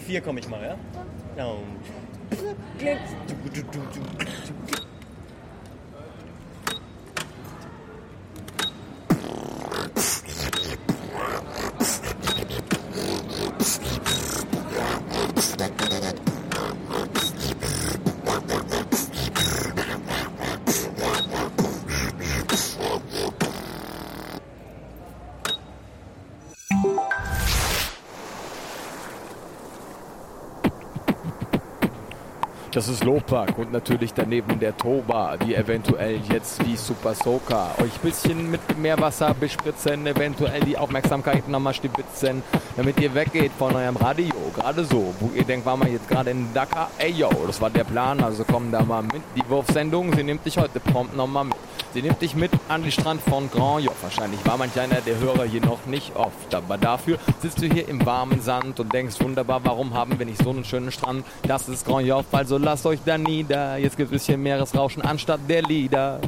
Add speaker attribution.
Speaker 1: vier komme ich mal, ja? ja.
Speaker 2: Das ist Lopak und natürlich daneben der Toba, die eventuell jetzt wie Super Soaker euch ein bisschen mit Meerwasser bespritzen, eventuell die Aufmerksamkeit nochmal stibitzen, damit ihr weggeht von eurem Radio. Gerade so, wo ihr denkt, war man jetzt gerade in Dakar? Ey yo, das war der Plan, also komm da mal mit. Die Wurfsendung, sie nimmt dich heute prompt nochmal mit. Sie nimmt dich mit an den Strand von Grand Joff. Wahrscheinlich war manch einer der Hörer hier noch nicht oft. Aber dafür sitzt du hier im warmen Sand und denkst, wunderbar, warum haben wir nicht so einen schönen Strand? Das ist Grand Joff, also lasst euch da nieder. Jetzt gibt es hier Meeresrauschen anstatt der Lieder.